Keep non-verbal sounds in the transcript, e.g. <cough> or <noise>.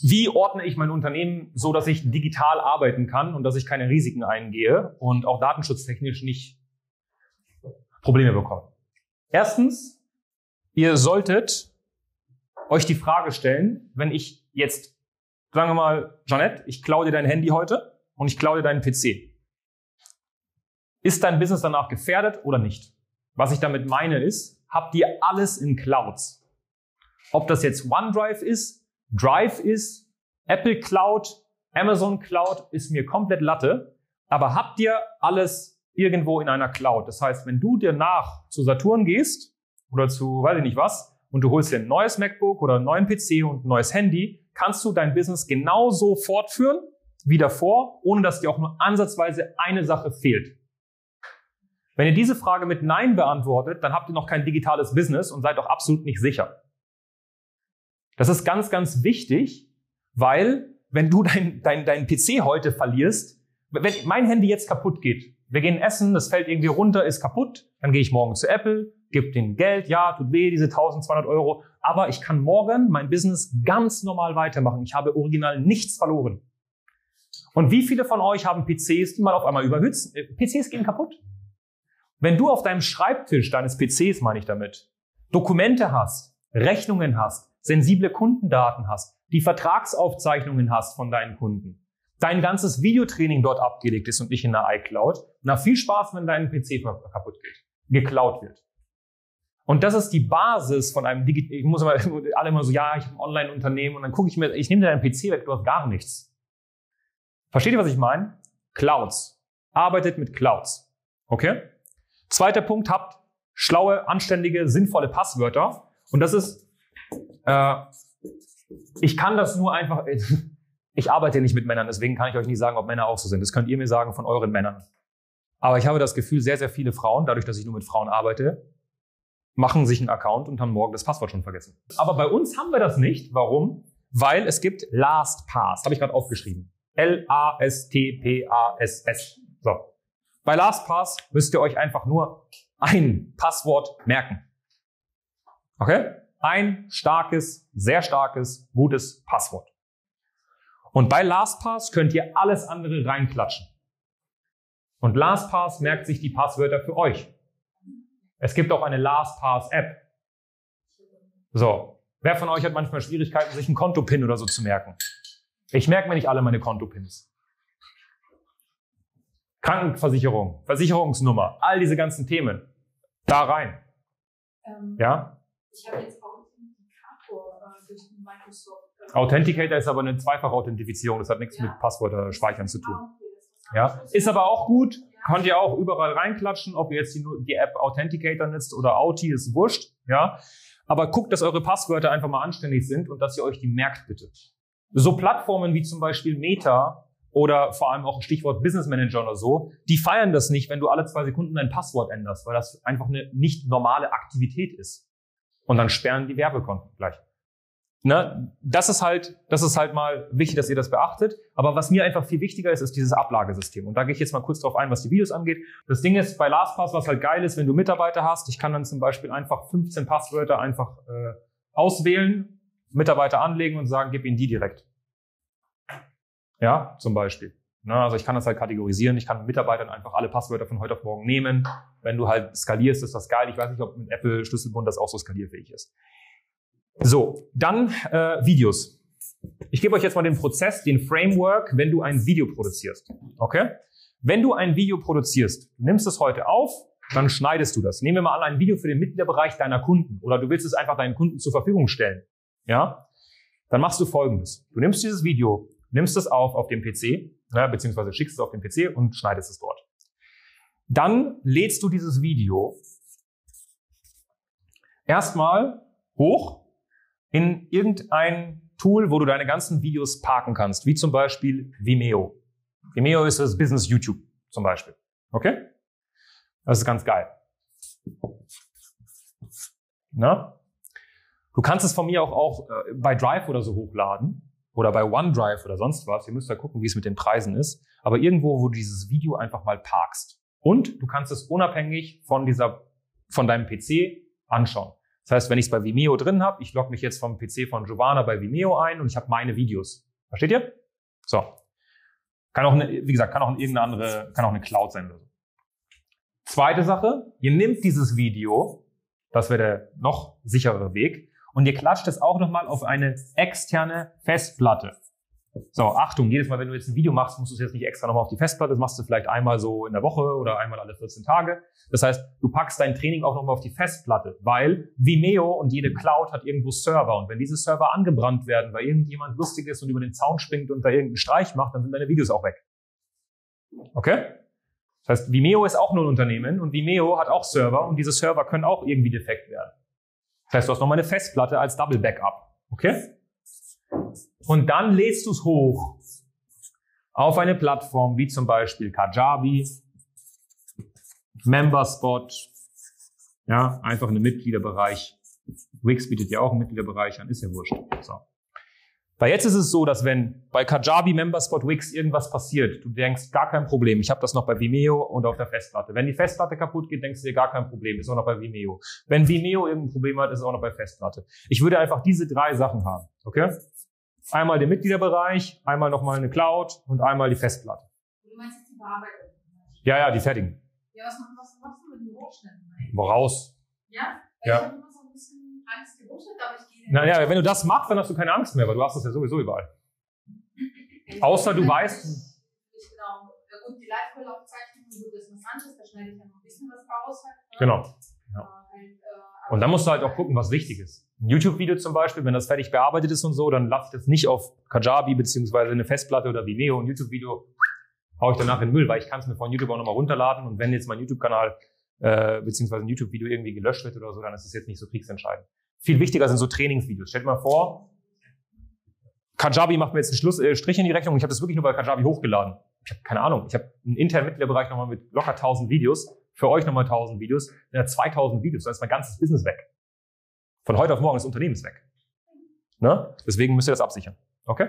wie ordne ich mein Unternehmen so, dass ich digital arbeiten kann und dass ich keine Risiken eingehe und auch datenschutztechnisch nicht Probleme bekomme? Erstens, ihr solltet euch die Frage stellen, wenn ich jetzt, sagen wir mal, Jeanette, ich klaue dir dein Handy heute und ich klaue dir deinen PC. Ist dein Business danach gefährdet oder nicht? Was ich damit meine ist, habt ihr alles in Clouds. Ob das jetzt OneDrive ist, Drive ist, Apple Cloud, Amazon Cloud, ist mir komplett Latte. Aber habt ihr alles irgendwo in einer Cloud? Das heißt, wenn du dir nach zu Saturn gehst oder zu, weiß ich nicht was, und du holst dir ein neues MacBook oder einen neuen PC und ein neues Handy, kannst du dein Business genauso fortführen wie davor, ohne dass dir auch nur ansatzweise eine Sache fehlt. Wenn ihr diese Frage mit Nein beantwortet, dann habt ihr noch kein digitales Business und seid auch absolut nicht sicher. Das ist ganz, ganz wichtig, weil wenn du dein, dein, dein PC heute verlierst, wenn mein Handy jetzt kaputt geht, wir gehen essen, das fällt irgendwie runter, ist kaputt, dann gehe ich morgen zu Apple, gebe denen Geld, ja, tut weh, diese 1200 Euro, aber ich kann morgen mein Business ganz normal weitermachen. Ich habe original nichts verloren. Und wie viele von euch haben PCs, die mal auf einmal überhützen? Äh, PCs gehen kaputt. Wenn du auf deinem Schreibtisch deines PCs, meine ich damit, Dokumente hast, Rechnungen hast, sensible Kundendaten hast, die Vertragsaufzeichnungen hast von deinen Kunden, dein ganzes Videotraining dort abgelegt ist und nicht in der iCloud, na viel Spaß, wenn dein PC kaputt geht, geklaut wird. Und das ist die Basis von einem Digi ich muss immer <laughs> alle immer so, ja, ich habe ein Online-Unternehmen und dann gucke ich mir, ich nehme deinen PC weg, du hast gar nichts. Versteht ihr, was ich meine? Clouds. Arbeitet mit Clouds. Okay? Zweiter Punkt, habt schlaue, anständige, sinnvolle Passwörter. Und das ist, äh, ich kann das nur einfach, ich arbeite nicht mit Männern, deswegen kann ich euch nicht sagen, ob Männer auch so sind. Das könnt ihr mir sagen von euren Männern. Aber ich habe das Gefühl, sehr, sehr viele Frauen, dadurch, dass ich nur mit Frauen arbeite, machen sich einen Account und haben morgen das Passwort schon vergessen. Aber bei uns haben wir das nicht. Warum? Weil es gibt LastPass. Habe ich gerade aufgeschrieben. L-A-S-T-P-A-S-S. So. Bei LastPass müsst ihr euch einfach nur ein Passwort merken. Okay? Ein starkes, sehr starkes, gutes Passwort. Und bei LastPass könnt ihr alles andere reinklatschen. Und LastPass merkt sich die Passwörter für euch. Es gibt auch eine LastPass-App. So. Wer von euch hat manchmal Schwierigkeiten, sich einen Kontopin oder so zu merken? Ich merke mir nicht alle meine Kontopins. Krankenversicherung, Versicherungsnummer, all diese ganzen Themen. Da rein. Ähm, ja? Ich habe jetzt durch Microsoft. Äh, Authenticator ist aber eine Zweifache-Authentifizierung. Das hat nichts ja. mit Passwörter speichern zu tun. Ah, okay, ja? Ist aber auch gut. Könnt ihr auch überall reinklatschen, ob ihr jetzt die, die App Authenticator nutzt oder Auti, ist wurscht. Ja? Aber guckt, dass eure Passwörter einfach mal anständig sind und dass ihr euch die merkt, bitte. So Plattformen wie zum Beispiel Meta oder vor allem auch Stichwort Business Manager oder so, die feiern das nicht, wenn du alle zwei Sekunden dein Passwort änderst, weil das einfach eine nicht normale Aktivität ist. Und dann sperren die Werbekonten gleich. Ne? Das ist halt, das ist halt mal wichtig, dass ihr das beachtet. Aber was mir einfach viel wichtiger ist, ist dieses Ablagesystem. Und da gehe ich jetzt mal kurz drauf ein, was die Videos angeht. Das Ding ist bei LastPass, was halt geil ist, wenn du Mitarbeiter hast, ich kann dann zum Beispiel einfach 15 Passwörter einfach äh, auswählen, Mitarbeiter anlegen und sagen, gib ihnen die direkt. Ja, zum Beispiel. Ne? Also ich kann das halt kategorisieren. Ich kann Mitarbeitern einfach alle Passwörter von heute auf morgen nehmen. Wenn du halt skalierst, ist das geil. Ich weiß nicht, ob mit Apple Schlüsselbund das auch so skalierfähig ist. So, dann äh, Videos. Ich gebe euch jetzt mal den Prozess, den Framework, wenn du ein Video produzierst. Okay? Wenn du ein Video produzierst, du nimmst es heute auf, dann schneidest du das. Nehmen wir mal an, ein Video für den Mitgliederbereich deiner Kunden oder du willst es einfach deinen Kunden zur Verfügung stellen. Ja? Dann machst du folgendes. Du nimmst dieses Video, nimmst es auf auf dem PC, ne, beziehungsweise schickst es auf den PC und schneidest es dort. Dann lädst du dieses Video erstmal hoch in irgendein Tool, wo du deine ganzen Videos parken kannst, wie zum Beispiel Vimeo. Vimeo ist das Business YouTube zum Beispiel. Okay? Das ist ganz geil. Na? Du kannst es von mir auch, auch äh, bei Drive oder so hochladen oder bei OneDrive oder sonst was. Ihr müsst da gucken, wie es mit den Preisen ist. Aber irgendwo, wo du dieses Video einfach mal parkst. Und du kannst es unabhängig von dieser, von deinem PC anschauen. Das heißt, wenn ich es bei Vimeo drin habe, ich logge mich jetzt vom PC von Giovanna bei Vimeo ein und ich habe meine Videos. Versteht ihr? So. Kann auch, eine, wie gesagt, kann auch irgendeine andere, kann auch eine Cloud sein oder so. Zweite Sache, ihr nehmt dieses Video, das wäre der noch sicherere Weg, und ihr klatscht es auch nochmal auf eine externe Festplatte. So, Achtung, jedes Mal, wenn du jetzt ein Video machst, musst du es jetzt nicht extra nochmal auf die Festplatte, das machst du vielleicht einmal so in der Woche oder einmal alle 14 Tage. Das heißt, du packst dein Training auch nochmal auf die Festplatte, weil Vimeo und jede Cloud hat irgendwo Server und wenn diese Server angebrannt werden, weil irgendjemand lustig ist und über den Zaun springt und da irgendeinen Streich macht, dann sind deine Videos auch weg. Okay? Das heißt, Vimeo ist auch nur ein Unternehmen und Vimeo hat auch Server und diese Server können auch irgendwie defekt werden. Das heißt, du hast nochmal eine Festplatte als Double Backup. Okay? Und dann lädst du es hoch auf eine Plattform wie zum Beispiel Kajabi, Memberspot, ja, einfach einen Mitgliederbereich. Wix bietet ja auch einen Mitgliederbereich an, ist ja wurscht. So. Weil jetzt ist es so, dass wenn bei Kajabi, Memberspot, Wix irgendwas passiert, du denkst, gar kein Problem, ich habe das noch bei Vimeo und auf der Festplatte. Wenn die Festplatte kaputt geht, denkst du dir, gar kein Problem, ist auch noch bei Vimeo. Wenn Vimeo irgendein Problem hat, ist es auch noch bei Festplatte. Ich würde einfach diese drei Sachen haben, okay? Einmal den Mitgliederbereich, einmal nochmal eine Cloud und einmal die Festplatte. Du meinst jetzt die Bearbeitung? Ja, ja, die fertigen. Ja, was, machst- du mit den Rohschnitten? Woraus? Ja? Ja. Ich habe immer so ein bisschen Angst, die Rohschnitte, aber ich gehe. Naja, wenn du das machst, dann hast du keine Angst mehr, weil du hast das ja sowieso überall. außer du weißt- Ich genau. Ja, gut, die Live-Call-Aufzeichnung, gut, das ist was anderes, da schneide ich ja noch ein bisschen was raus. Halt, ne? Genau. Äh, halt, äh, Und dann musst du halt auch gucken, was wichtig ist. Ein YouTube-Video zum Beispiel, wenn das fertig bearbeitet ist und so, dann lasse ich das nicht auf Kajabi beziehungsweise eine Festplatte oder Vimeo. Ein YouTube-Video haue ich danach in den Müll, weil ich kann es mir von YouTube auch nochmal runterladen. Und wenn jetzt mein YouTube-Kanal äh, beziehungsweise ein YouTube-Video irgendwie gelöscht wird oder so, dann ist es jetzt nicht so kriegsentscheidend. Viel wichtiger sind so Trainingsvideos. Stellt mal vor, Kajabi macht mir jetzt einen Schluss, äh, Strich in die Rechnung. Ich habe das wirklich nur bei Kajabi hochgeladen. Ich habe keine Ahnung. Ich habe einen internen Mitgliederbereich nochmal mit locker 1000 Videos. Für euch nochmal 1000 Videos. Dann hat 2000 Videos. Dann ist mein ganzes Business weg. Von heute auf morgen ist das Unternehmen weg. Ne? Deswegen müsst ihr das absichern. Okay?